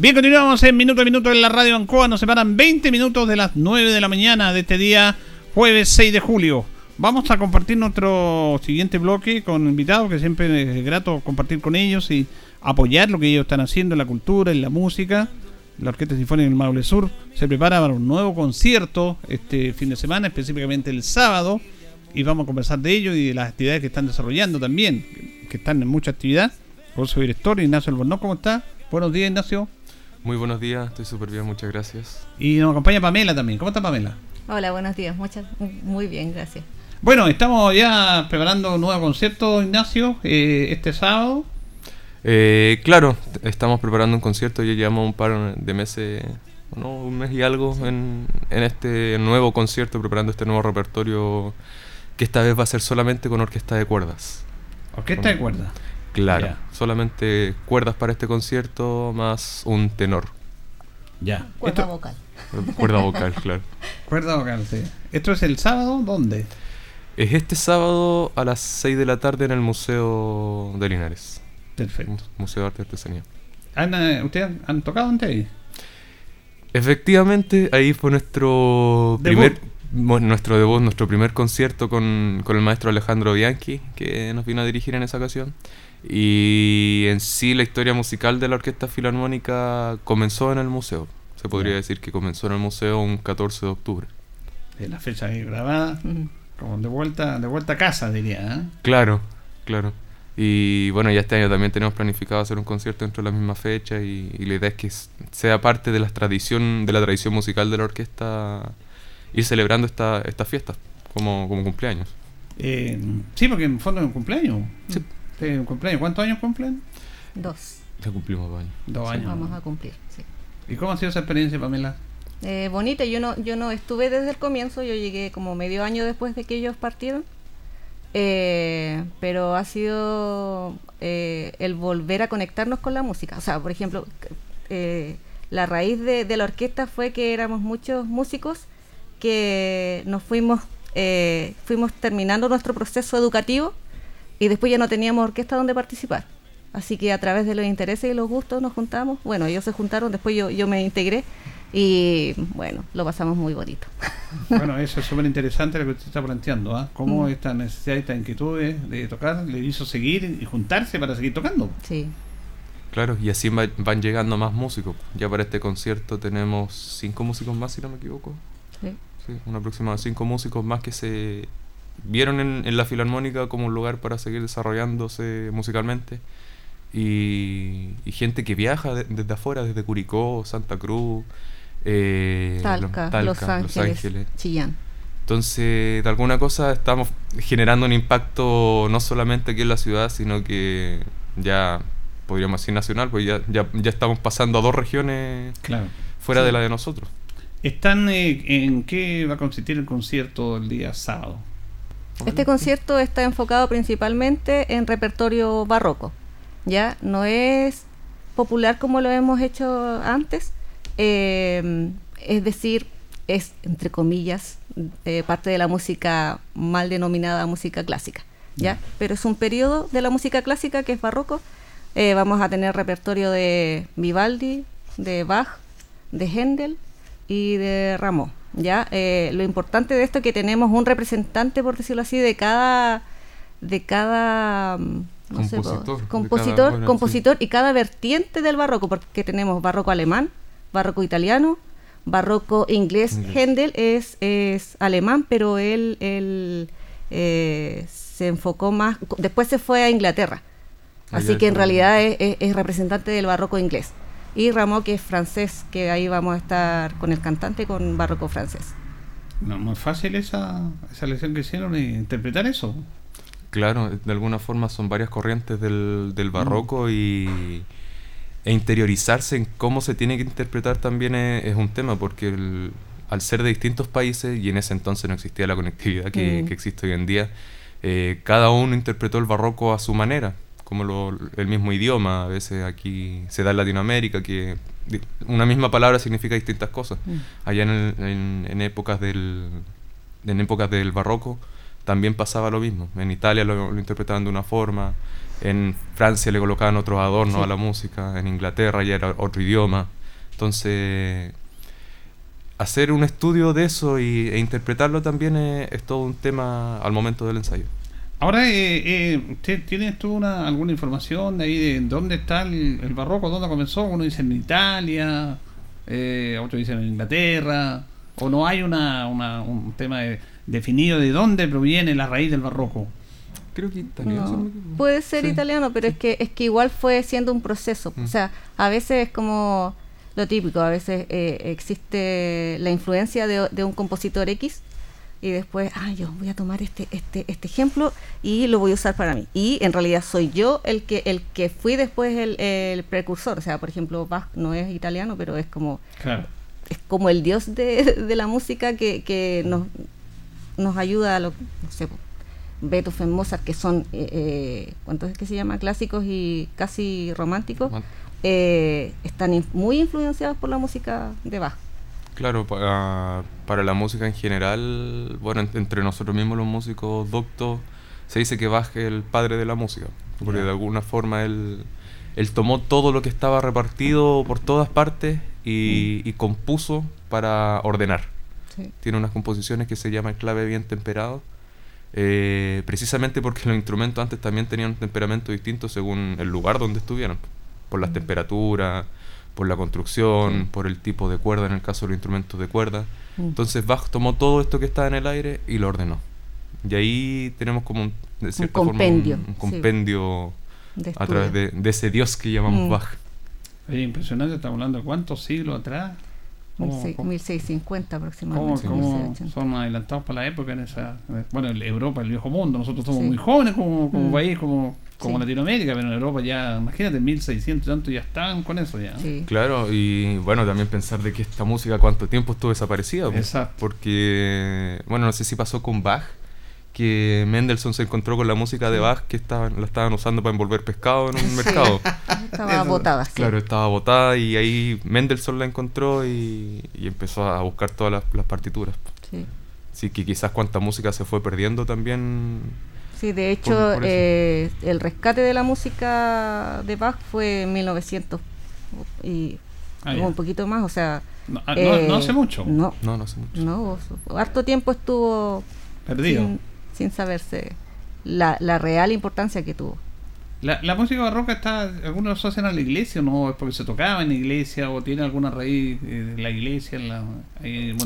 S2: Bien, continuamos en minuto a minuto en la radio Ancoa. Nos separan 20 minutos de las 9 de la mañana de este día, jueves 6 de julio. Vamos a compartir nuestro siguiente bloque con invitados, que siempre es grato compartir con ellos y apoyar lo que ellos están haciendo en la cultura, en la música. La Orquesta Sinfónica del Maule Sur se prepara para un nuevo concierto este fin de semana, específicamente el sábado, y vamos a conversar de ello y de las actividades que están desarrollando también, que están en mucha actividad. Por su director, Ignacio Albornoz, ¿cómo está? Buenos días, Ignacio.
S11: Muy buenos días, estoy súper bien, muchas gracias.
S2: Y nos acompaña Pamela también. ¿Cómo está Pamela?
S12: Hola, buenos días. Muchas, muy bien, gracias.
S2: Bueno, estamos ya preparando un nuevo concierto, Ignacio, eh, este sábado.
S11: Eh, claro, estamos preparando un concierto, ya llevamos un par de meses, ¿no? un mes y algo en, en este nuevo concierto, preparando este nuevo repertorio que esta vez va a ser solamente con orquesta de cuerdas.
S2: ¿Orquesta de cuerdas?
S11: Claro, solamente cuerdas para este concierto más un tenor.
S2: Ya.
S12: Cuerda
S2: Esto-
S12: vocal.
S11: Cuerda vocal, claro.
S2: Cuerda vocal, sí. ¿Esto es el sábado? ¿Dónde?
S11: Es este sábado a las 6 de la tarde en el Museo de Linares.
S2: Perfecto.
S11: Museo de Arte y Artesanía.
S2: ¿Han, eh, ¿Ustedes han, tocado antes ahí?
S11: Efectivamente, ahí fue nuestro
S2: Debut.
S11: primer nuestro debut, nuestro primer concierto con, con el maestro Alejandro Bianchi, que nos vino a dirigir en esa ocasión. Y en sí la historia musical de la Orquesta Filarmónica comenzó en el museo. Se podría
S2: Ya.
S11: decir que comenzó en el museo un 14 de octubre.
S2: De la fecha ahí grabada. Como de vuelta, de vuelta a casa, diría. ¿eh?
S11: Claro, claro. Y bueno, ya este año también tenemos planificado hacer un concierto dentro de la misma fecha y, y la idea es que sea parte de la tradición, de la tradición musical de la orquesta ir celebrando esta, esta fiesta como, como cumpleaños.
S2: Eh, sí, porque en fondo es un cumpleaños. Sí. Un cumpleaños. ¿Cuántos años cumplen?
S12: Dos.
S11: Ya cumplimos dos años.
S2: Dos
S11: Sí.
S2: años.
S12: Vamos a cumplir, sí.
S2: ¿Y cómo ha sido esa experiencia, Pamela?
S12: Eh, bonita, yo no, yo no estuve desde el comienzo, yo llegué como medio año después de que ellos partieron. Eh, pero ha sido eh, el volver a conectarnos con la música. O sea, por ejemplo, eh, la raíz de, de la orquesta fue que éramos muchos músicos que nos fuimos, eh, fuimos terminando nuestro proceso educativo y después ya no teníamos orquesta donde participar. Así que a través de los intereses y los gustos nos juntamos. Bueno, ellos se juntaron, después yo, yo me integré y bueno, lo pasamos muy bonito.
S2: Bueno, eso es súper interesante lo que usted está planteando. ¿ah? Cómo
S12: Mm.
S2: esta necesidad, esta inquietud de tocar le hizo seguir y juntarse para seguir tocando.
S12: Sí.
S11: Claro, y así va- van llegando más músicos. Ya para este concierto tenemos cinco músicos más, si no me equivoco.
S12: Sí.
S11: Sí, un aproximado de cinco músicos más que se vieron en, en la Filarmónica como un lugar para seguir desarrollándose musicalmente. Y, y gente que viaja de- desde afuera, desde Curicó, Santa Cruz, eh,
S12: Talca,
S11: Talca,
S12: Los Ángeles, Chillán.
S11: Entonces, de alguna cosa estamos generando un impacto no solamente aquí en la ciudad, sino que ya podríamos decir nacional, pues ya, ya, ya estamos pasando a dos regiones
S2: Claro.
S11: fuera
S2: Sí.
S11: de la de nosotros.
S2: ¿Están eh, en qué va a consistir el concierto el día sábado?
S12: Este concierto está enfocado principalmente en repertorio barroco. Ya no es popular como lo hemos hecho antes, eh, es decir, es entre comillas eh, parte de la música mal denominada música clásica. ¿ya? Pero es un periodo de la música clásica que es barroco. Eh, vamos a tener repertorio de Vivaldi, de Bach, de Händel y de Rameau. ¿Ya? Eh, lo importante de esto es que tenemos un representante, por decirlo así, de cada de cada mm, no
S11: Compositor,
S12: compositor,
S11: cada- bueno,
S12: compositor y cada vertiente del barroco, porque tenemos barroco alemán, barroco italiano, barroco inglés.
S11: Inglés.
S12: Händel es, es alemán, pero él, él eh, se enfocó más, después se fue a Inglaterra, así que en realidad es, es- es representante del barroco inglés. Y Rameau, que es francés, que ahí vamos a estar con el cantante con barroco francés.
S2: No, no es fácil esa, esa lección que hicieron y interpretar eso.
S11: Claro, de alguna forma son varias corrientes del, del barroco y e interiorizarse en cómo se tiene que interpretar también es, es un tema, porque el- al ser de distintos países, y en ese entonces no existía la conectividad que,
S12: Mm.
S11: que existe hoy en día, eh, cada uno interpretó el barroco a su manera, como lo- el mismo idioma, a veces aquí se da en Latinoamérica, que una misma palabra significa distintas cosas.
S12: Mm.
S11: Allá en, el- en- en épocas del, en épocas del barroco también pasaba lo mismo. En Italia lo, lo interpretaban de una forma, en Francia le colocaban otros adornos
S12: Sí.
S11: a la música, en Inglaterra ya era otro idioma. Entonces, hacer un estudio de eso y, e interpretarlo también es, es todo un tema al momento del ensayo.
S2: Ahora, eh, eh, ¿usted ¿tienes tú una, alguna información de ahí de dónde está el, el barroco, dónde comenzó? Uno dice en Italia, eh, otro dice en Inglaterra, o no hay una, una- un tema de- definido de dónde proviene la raíz del barroco.
S11: Creo que
S12: No, puede ser
S2: Sí.
S12: italiano, pero es que es que igual fue siendo un proceso.
S11: Mm.
S12: O sea, a veces es como lo típico, a veces eh, existe la influencia de, de un compositor X y después, ah, yo voy a tomar este este este ejemplo y lo voy a usar para mí. Y en realidad soy yo el que el que fui después el, el precursor. O sea, por ejemplo, Bach no es italiano, pero es como
S2: Claro.
S12: es como el dios de, de la música que, que nos, nos ayuda a lo no sé, Beethoven, Mozart, que son, eh, eh, ¿cuántos es que se llama? Clásicos y casi románticos, eh, están in- muy influenciados por la música de Bach.
S11: Claro, para, para la música en general, bueno, en- entre nosotros mismos los músicos doctos, se dice que Bach es el padre de la música, porque de alguna forma él, él tomó todo lo que estaba repartido por todas partes y, y compuso para ordenar.
S12: Sí.
S11: Tiene unas composiciones que se llaman clave bien temperado, eh, precisamente porque los instrumentos antes también tenían un temperamento distinto según el lugar donde estuvieran, por las temperaturas, por la construcción,
S12: Sí.
S11: por el tipo de cuerda en el caso de los instrumentos de cuerda.
S12: Mm.
S11: Entonces Bach tomó todo esto que estaba en el aire y lo ordenó. Y ahí tenemos como un, de cierta forma, un-
S12: compendio,
S11: un, compendio a través de, ese Dios que llamamos
S12: Mm.
S11: Bach.
S2: Oye, impresionante, estamos hablando de cuántos siglos atrás. ¿Cómo-
S12: 16-
S2: cómo-
S12: 1650
S2: ¿Cómo,
S12: aproximadamente.
S2: cómo
S12: 1680.
S2: son adelantados para la época en esa bueno Europa el viejo mundo nosotros somos
S12: Sí.
S2: muy jóvenes como, como
S12: Mm.
S2: país como, como
S12: Sí.
S2: Latinoamérica pero en Europa ya imagínate 1600 y tanto ya están con eso ya
S12: Sí.
S11: Claro, y bueno, también pensar de que esta música cuánto tiempo estuvo desaparecida.
S2: Exacto.
S11: Porque, bueno, no sé si pasó con Bach, que Mendelssohn se encontró con la música de Bach que estaban, la estaban usando para envolver pescado en un
S12: Sí.
S11: mercado.
S12: Estaba
S2: Eso.
S12: botada. sí.
S11: Claro, estaba botada y ahí Mendelssohn la encontró y, y empezó a buscar todas las, las partituras.
S12: Sí.
S11: Así que quizás cuánta música se fue perdiendo también.
S12: Sí, de hecho,
S11: Por- por eso.
S12: eh, el rescate de la música de Bach fue en 1900 y
S2: Ah,
S12: un poquito más, o sea...
S2: No, ah, no- no hace mucho.
S12: No,
S11: No, no sé mucho.
S12: no, harto tiempo estuvo
S2: perdido
S12: sin, sin saberse la, la real importancia que tuvo.
S2: la, la música barroca está algunos lo asocian a la iglesia no es porque se tocaba en la iglesia o tiene alguna raíz eh, de la iglesia en la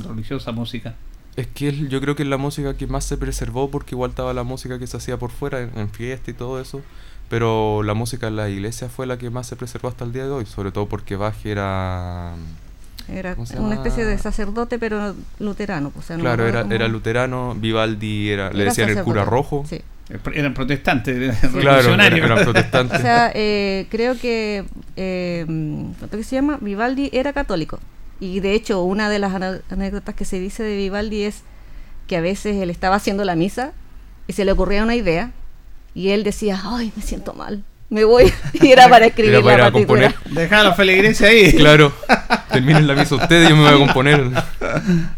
S2: religiosa música
S11: Es que es- yo creo que es la música que más se preservó porque igual estaba la música que se hacía por fuera, en, en fiesta y todo eso. Pero la música en la iglesia fue la que más se preservó hasta el día de hoy, sobre todo porque Bach era...
S12: Era
S11: ¿Cómo se
S12: una especie de sacerdote, pero luterano. pues, O sea, no me
S11: claro, era, era luterano, Vivaldi era, le decían el cura rojo.
S12: sí.
S2: Eran protestantes eran
S11: Claro,
S2: revolucionarios.
S11: eran, eran protestantes.
S12: O sea, eh, creo que, eh, ¿cuánto que se llama? Vivaldi era católico. Y de hecho, una de las anécdotas que se dice de Vivaldi es que a veces él estaba haciendo la misa y se le ocurría una idea y él decía, ay, me siento mal, me voy. Y era para escribir
S11: Era para ir
S12: la
S11: a componer.
S12: partitura.
S2: Deja la feligresia ahí.
S11: Claro, terminen la misa ustedes, yo me voy a componer.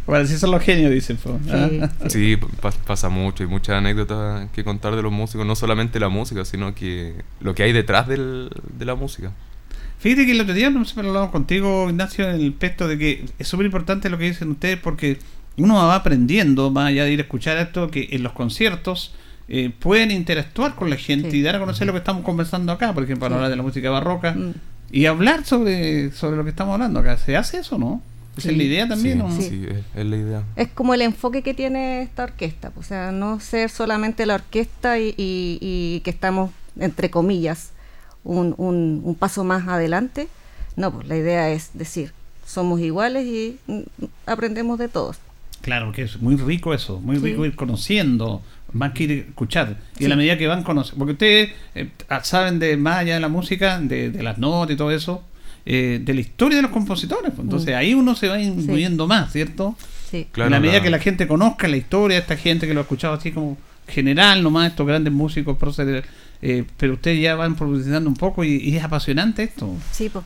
S2: Bueno, así son los genios, dicen. po.
S12: Sí.
S2: Ah.
S11: Sí, pa- pasa mucho, hay muchas anécdotas que contar de los músicos, no solamente la música, sino que lo que hay detrás del- de la música.
S2: Fíjate que el otro día, no sé si lo hablamos contigo, Ignacio, en el pesto de que es súper importante lo que dicen ustedes porque uno va aprendiendo, más allá de ir a escuchar esto, que en los conciertos eh, pueden interactuar con la gente
S12: Sí.
S2: y dar a conocer lo que estamos conversando acá, por ejemplo, para
S12: Sí.
S2: hablar de la música barroca
S12: Mm.
S2: y hablar sobre, sobre lo que estamos hablando acá. ¿Se hace eso no? Esa es la idea también,
S11: sí,
S2: ¿o no?
S11: Sí, es, es la idea.
S12: Es como el enfoque que tiene esta orquesta, o sea, no ser solamente la orquesta y, y- y que estamos, entre comillas, un, un- un paso más adelante. No, pues la idea es decir, somos iguales y mm, aprendemos de todos.
S2: Claro, que es muy rico eso, muy
S12: Sí.
S2: rico ir conociendo, más que ir a escuchar. Y
S12: Sí.
S2: a la medida que van conociendo, porque ustedes eh, saben de más allá de la música, de, de las notas y todo eso, eh, de la historia de los compositores. pues. Entonces
S12: Mm.
S2: ahí uno se va imbuyendo más, ¿cierto?
S12: Sí.
S11: Claro,
S2: en la medida
S11: la-
S2: que la gente conozca la historia de esta gente que lo ha escuchado así como general nomás, estos grandes músicos, próceres, eh, pero ustedes ya van profundizando un poco y, y es apasionante esto.
S12: Sí, pues.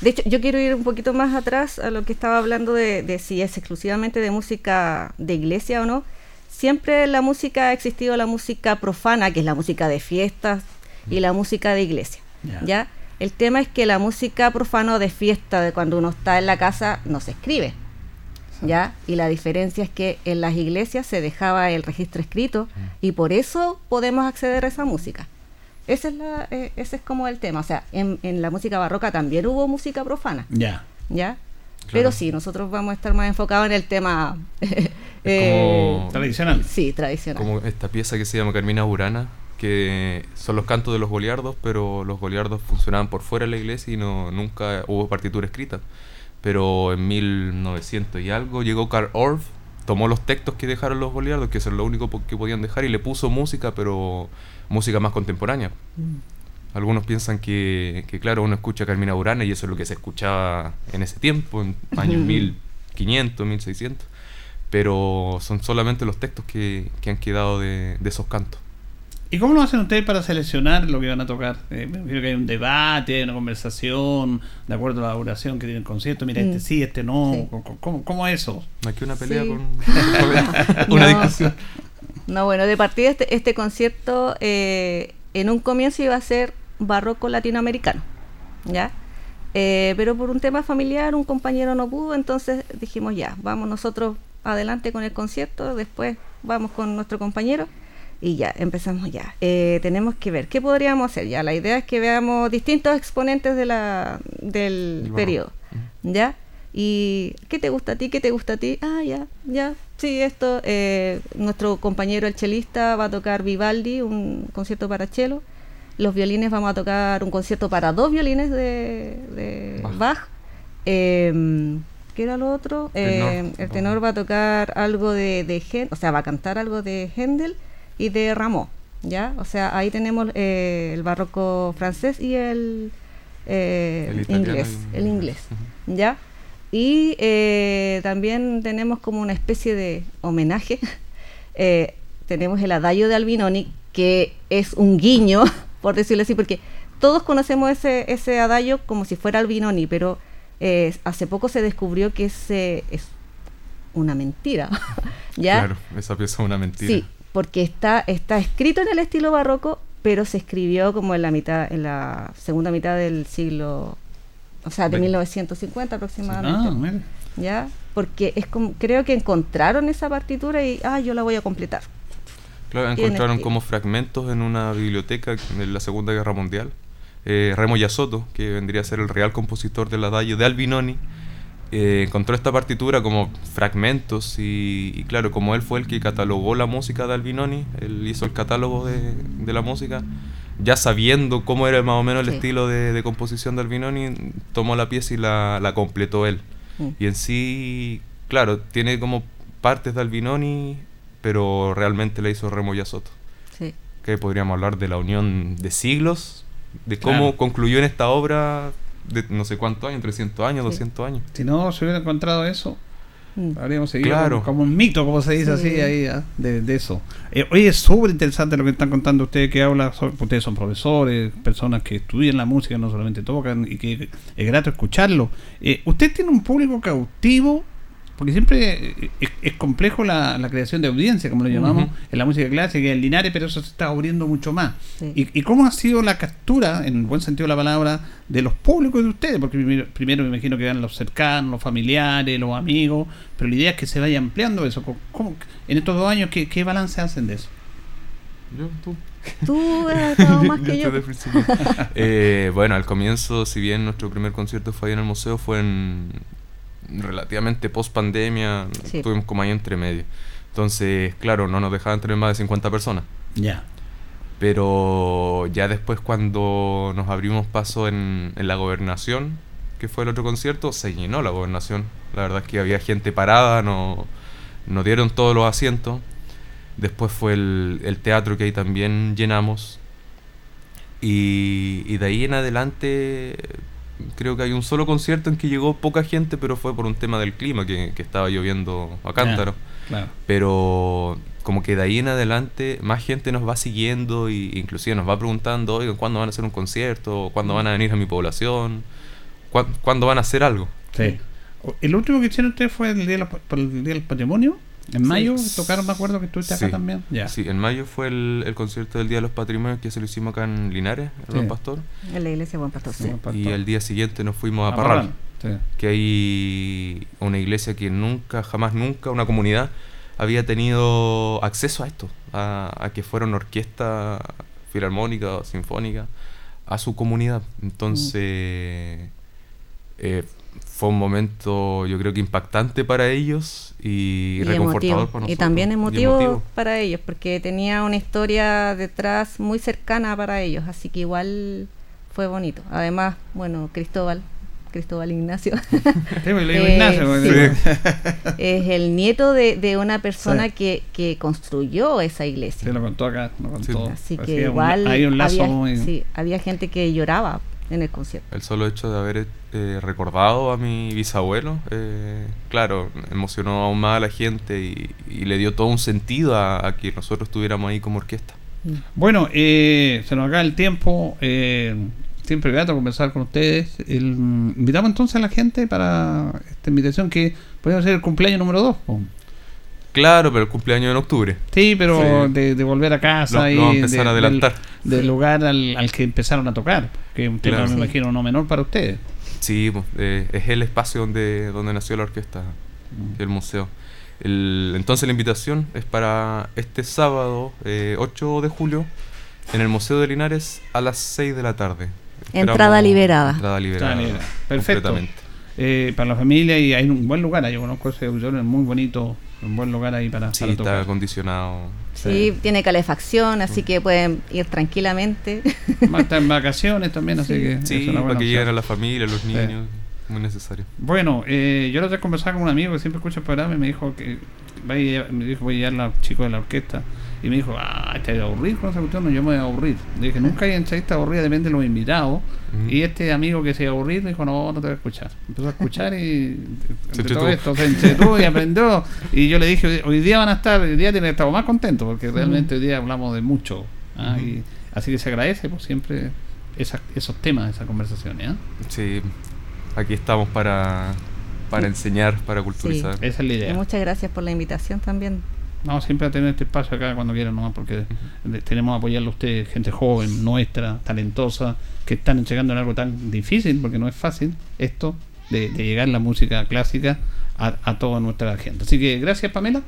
S12: De hecho, yo quiero ir un poquito más atrás a lo que estaba hablando de, de si es exclusivamente de música de iglesia o no. Siempre en la música ha existido la música profana, que es la música de fiestas, y la música de iglesia.
S2: Ya.
S12: ¿ya? El tema es que la música profana de fiesta, de cuando uno está en la casa, no se escribe. ¿Ya? Y la diferencia es que en las iglesias se dejaba el registro escrito y por eso podemos acceder a esa música. Ese es, la, eh, ese es como el tema. O sea, en, en la música barroca también hubo música profana.
S2: Ya.
S12: ¿Ya? Pero sí, nosotros vamos a estar más enfocados en el tema eh,
S11: como-
S2: tradicional.
S12: Sí, tradicional.
S11: Como esta pieza que se llama Carmina Burana, que son los cantos de los goliardos, pero los goliardos funcionaban por fuera de la iglesia y no nunca hubo partitura escrita. Pero en 1900 y algo llegó Karl Orff, tomó los textos que dejaron los goliardos, que es lo único que podían dejar, y le puso música, pero música más contemporánea. Algunos piensan que, que, claro, uno escucha Carmina Burana y eso es lo que se escuchaba en ese tiempo, en años 1500, 1600. Pero son solamente los textos que, que han quedado de, de esos cantos.
S2: ¿Y cómo lo hacen ustedes para seleccionar lo que van a tocar? Eh, me imagino que hay un debate, hay una conversación, de acuerdo a la duración que tiene el concierto. Mira, este
S12: Mm.
S2: sí, este no.
S12: Sí.
S2: ¿Cómo, cómo, cómo es eso?
S11: Aquí una pelea
S12: Sí.
S11: con una
S12: No.
S11: discusión.
S12: No, bueno, de partida este, este concierto eh, en un comienzo iba a ser barroco latinoamericano, ¿ya? Eh, pero por un tema familiar un compañero no pudo, entonces dijimos ya, vamos nosotros adelante con el concierto, después vamos con nuestro compañero y ya, empezamos ya. Eh, tenemos que ver, ¿qué podríamos hacer? Ya, la idea es que veamos distintos exponentes de la, del
S11: barroco.
S12: periodo, ¿ya? ¿Y qué te gusta a ti? ¿Qué te gusta a ti? Ah, ya, ya, sí, esto. eh, nuestro compañero el chelista va a tocar Vivaldi, un concierto para cello. Los violines vamos a tocar un concierto para dos violines de, de
S11: Bach.
S12: Bach. Em, ¿Qué era lo otro?
S11: Tenor.
S12: Em, el tenor va a tocar algo de, de Hen- o sea, va a cantar algo de Händel y de Rameau, ¿ya? O sea, ahí tenemos eh, el barroco francés y el, eh,
S11: El
S12: inglés,
S11: y-
S12: el inglés, ¿ya? Y eh, también tenemos como una especie de homenaje. Eh, tenemos el Adagio de Albinoni, que es un guiño, por decirlo así, porque todos conocemos ese, ese Adagio como si fuera Albinoni, pero eh, hace poco se descubrió que ese es una mentira. ¿Ya?
S11: Claro, esa pieza es una mentira.
S12: Sí, porque está, está escrito en el estilo barroco, pero se escribió como en la mitad, en la segunda mitad del siglo, o sea, de
S2: Ve-
S12: 1950 aproximadamente.
S2: Ah, mira.
S12: ¿Ya? Porque es como, creo que encontraron esa partitura y, ah, yo la voy a completar.
S11: Claro, encontraron como fragmentos en una biblioteca de la Segunda Guerra Mundial. Eh, Remo Yasoto, que vendría a ser el real compositor del adagio de Albinoni, eh, encontró esta partitura como fragmentos y, y claro, como él fue el que catalogó la música de Albinoni, él hizo el catálogo de, de la música, ya sabiendo cómo era más o menos el
S12: Sí.
S11: estilo de, de composición de Albinoni, tomó la pieza y la, la completó él.
S12: Mm.
S11: Y en sí, claro, tiene como partes de Albinoni, pero realmente la hizo Remo Yasoto.
S12: Sí.
S11: Que podríamos hablar de la unión de siglos, de cómo
S2: Claro.
S11: concluyó en esta obra de no sé cuántos años, 300 años,
S12: Sí.
S11: 200 años.
S2: Si no se hubiera encontrado eso,
S12: Mm.
S2: habríamos seguido
S11: Claro.
S2: como, como un mito, como se dice
S12: Sí.
S2: así, ahí, ah, de, de eso. Eh, oye, es súper interesante lo que están contando ustedes, que habla sobre, ustedes son profesores, personas que estudian la música, no solamente tocan, y que es grato escucharlo. Eh, usted tiene un público cautivo, porque siempre es, es complejo la, la creación de audiencia, como lo llamamos, en la música clásica, en Linares, pero eso se está abriendo mucho más.
S12: Sí.
S2: ¿Y, y cómo ha sido la captura, en el buen sentido de la palabra, de los públicos de ustedes? Porque primero, primero me imagino que van los cercanos, los familiares, los amigos, pero la idea es que se vaya ampliando eso. ¿Cómo- cómo- en estos dos años, ¿qué, qué balance hacen de eso?
S11: Yo, tú.
S12: Tú has estado más que yo.
S11: Desde el principio. Eh, bueno, al comienzo, si bien nuestro primer concierto fue ahí en el museo, fue en relativamente post pandemia,
S12: Sí.
S11: estuvimos como ahí entre medio. Entonces, claro, no nos dejaban tener más de 50 personas.
S2: Ya.
S11: Pero ya después cuando nos abrimos paso en, en la gobernación, que fue el otro concierto, se llenó la gobernación. La verdad es que había gente parada, no, nos dieron todos los asientos. Después fue el, el teatro que ahí también llenamos. Y, y de ahí en adelante creo que hay un solo concierto en que llegó poca gente, pero fue por un tema del clima, que, que estaba lloviendo a cántaro.
S2: claro.
S11: Pero como que de ahí en adelante más gente nos va siguiendo y inclusive nos va preguntando, oigan, ¿cuándo van a hacer un concierto? ¿Cuándo van a venir a mi población? ¿Cuá- ¿Cuándo van a hacer algo?
S2: Sí. El último que hicieron ustedes fue el día, la- el día del patrimonio. En
S11: Sí.
S2: mayo tocaron, me acuerdo que estuviste acá
S11: Sí.
S2: también. Ya.
S11: Sí, en mayo fue el, el concierto del Día de los Patrimonios que se lo hicimos acá en Linares, en Buen. Pastor.
S12: En la iglesia Buen Pastor, sí.
S11: Y el día siguiente nos fuimos a,
S2: A
S11: Parral,
S2: Parral, sí.
S11: que hay una iglesia que nunca, jamás nunca, una comunidad había tenido acceso a esto, a, a que fuera una orquesta filarmónica o sinfónica a su comunidad. Entonces, eh, fue un momento, yo creo que impactante para ellos y,
S12: Y
S11: reconfortador
S12: emotivo.
S11: para
S12: Y
S11: nosotros.
S12: también
S11: y
S12: emotivo, para ellos, porque tenía una historia detrás muy cercana para ellos, así que igual fue bonito. Además, bueno, Cristóbal, Cristóbal Ignacio.
S2: pues,
S12: Eh,
S2: Ignacio,
S12: sí, es el nieto de, de una persona
S2: Sí.
S12: que, que construyó esa iglesia.
S2: Se lo contó acá. Lo contó.
S12: Así
S2: Así
S12: que
S2: un-
S12: igual
S2: hay un lazo
S12: había,
S2: muy-
S12: sí, había gente que lloraba en el concierto.
S11: El solo hecho de haber eh, recordado a mi bisabuelo, eh, claro, emocionó aún más a la gente y, y le dio todo un sentido a, a que nosotros estuviéramos ahí como orquesta.
S2: Bueno, eh, se nos acaba el tiempo. eh, siempre grato conversar con ustedes. El, invitamos entonces a la gente para esta invitación que podemos hacer el cumpleaños número 2.
S11: Claro, pero el cumpleaños en octubre.
S2: Sí, pero
S11: Sí.
S2: De, de volver a casa
S11: Lo-
S2: y
S11: lo vamos a empezar
S2: de-
S11: a adelantar.
S2: Del, del lugar al, al que empezaron a tocar. Que es un tema,
S11: Claro.
S2: me
S11: Sí.
S2: imagino, no menor para ustedes.
S11: Sí, pues, eh, es el espacio donde, donde nació la orquesta, el museo. El- entonces la invitación es para este sábado, eh, 8 de julio, en el Museo de Linares a las 6 de la tarde.
S12: Entrada liberada.
S11: Entrada liberada.
S2: Perfecto. Eh, para la familia y hay un buen lugar. Yo conozco ese auditorio, es muy bonito. Un buen lugar ahí para,
S11: Sí,
S2: para
S11: está
S2: tocar.
S11: acondicionado.
S12: Sí, tiene calefacción, así que pueden ir tranquilamente.
S2: Estar en vacaciones también, así que.
S11: Sí,
S2: es una buena
S11: para que
S2: opción.
S11: lleguen a la familia, los
S2: Sí.
S11: niños. Muy necesario.
S2: Bueno, eh, yo la otra vez conversaba con un amigo que siempre escucha el programa y me dijo que vaya, me dijo, voy a llevar a los chicos de la orquesta. Y me dijo, ah, te vas a aburrir con esa cuestión, no, yo me voy a aburrir. Le dije, nunca hay entrevista aburrida, depende de los invitados. Y este amigo que se iba a aburrir me dijo, no, no te voy a escuchar. Empezó a escuchar y
S11: Se
S2: entre todo esto se entretuvo y aprendió. Y yo le dije, hoy- día van a estar, hoy día tienen que estar más contentos porque realmente hoy día hablamos de mucho. ¿ah? Y así que se agradece por siempre esas- esos temas, esas conversaciones. ¿ah?
S11: Sí, aquí estamos para, para
S12: Sí.
S11: enseñar, para culturizar.
S2: Esa es la idea.
S12: Y muchas gracias por la invitación también.
S2: Vamos siempre a tener este espacio acá cuando quieran nomás, porque tenemos que apoyarlo a ustedes, gente joven, nuestra, talentosa, que están llegando en algo tan difícil, porque no es fácil esto de, de llegar la música clásica a, a toda nuestra gente. Así que gracias Pamela,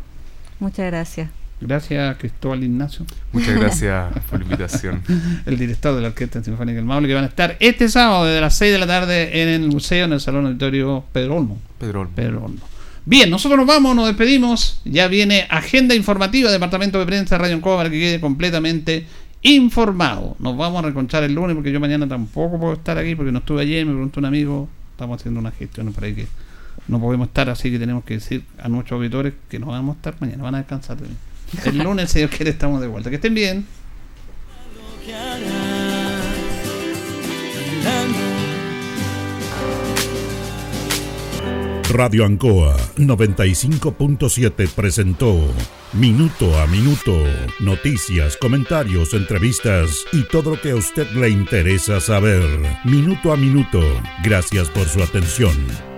S12: Muchas gracias.
S2: Gracias Cristóbal Ignacio.
S11: Muchas gracias por la invitación.
S2: el director de la Orquesta Sinfónica del Maule, que van a estar este sábado desde las 6 de la tarde en el museo, en el Salón Auditorio Pedro Olmo.
S11: Pedro Olmo.
S2: Pedro Olmo. Bien, nosotros nos vamos, nos despedimos. Ya viene agenda informativa, Departamento de Prensa Radio Ancoa, para que quede completamente informado. Nos vamos a reconchar el lunes porque yo mañana tampoco puedo estar aquí porque no estuve ayer, me preguntó un amigo, estamos haciendo unas gestiones por ahí que no podemos estar, así que tenemos que decir a nuestros auditores que no vamos a estar mañana, van a descansar de mí. El lunes, Dios quiere, estamos de vuelta. Que estén bien.
S1: Radio Ancoa 95.7 presentó Minuto a Minuto, noticias, comentarios, entrevistas y todo lo que a usted le interesa saber. Minuto a Minuto, gracias por su atención.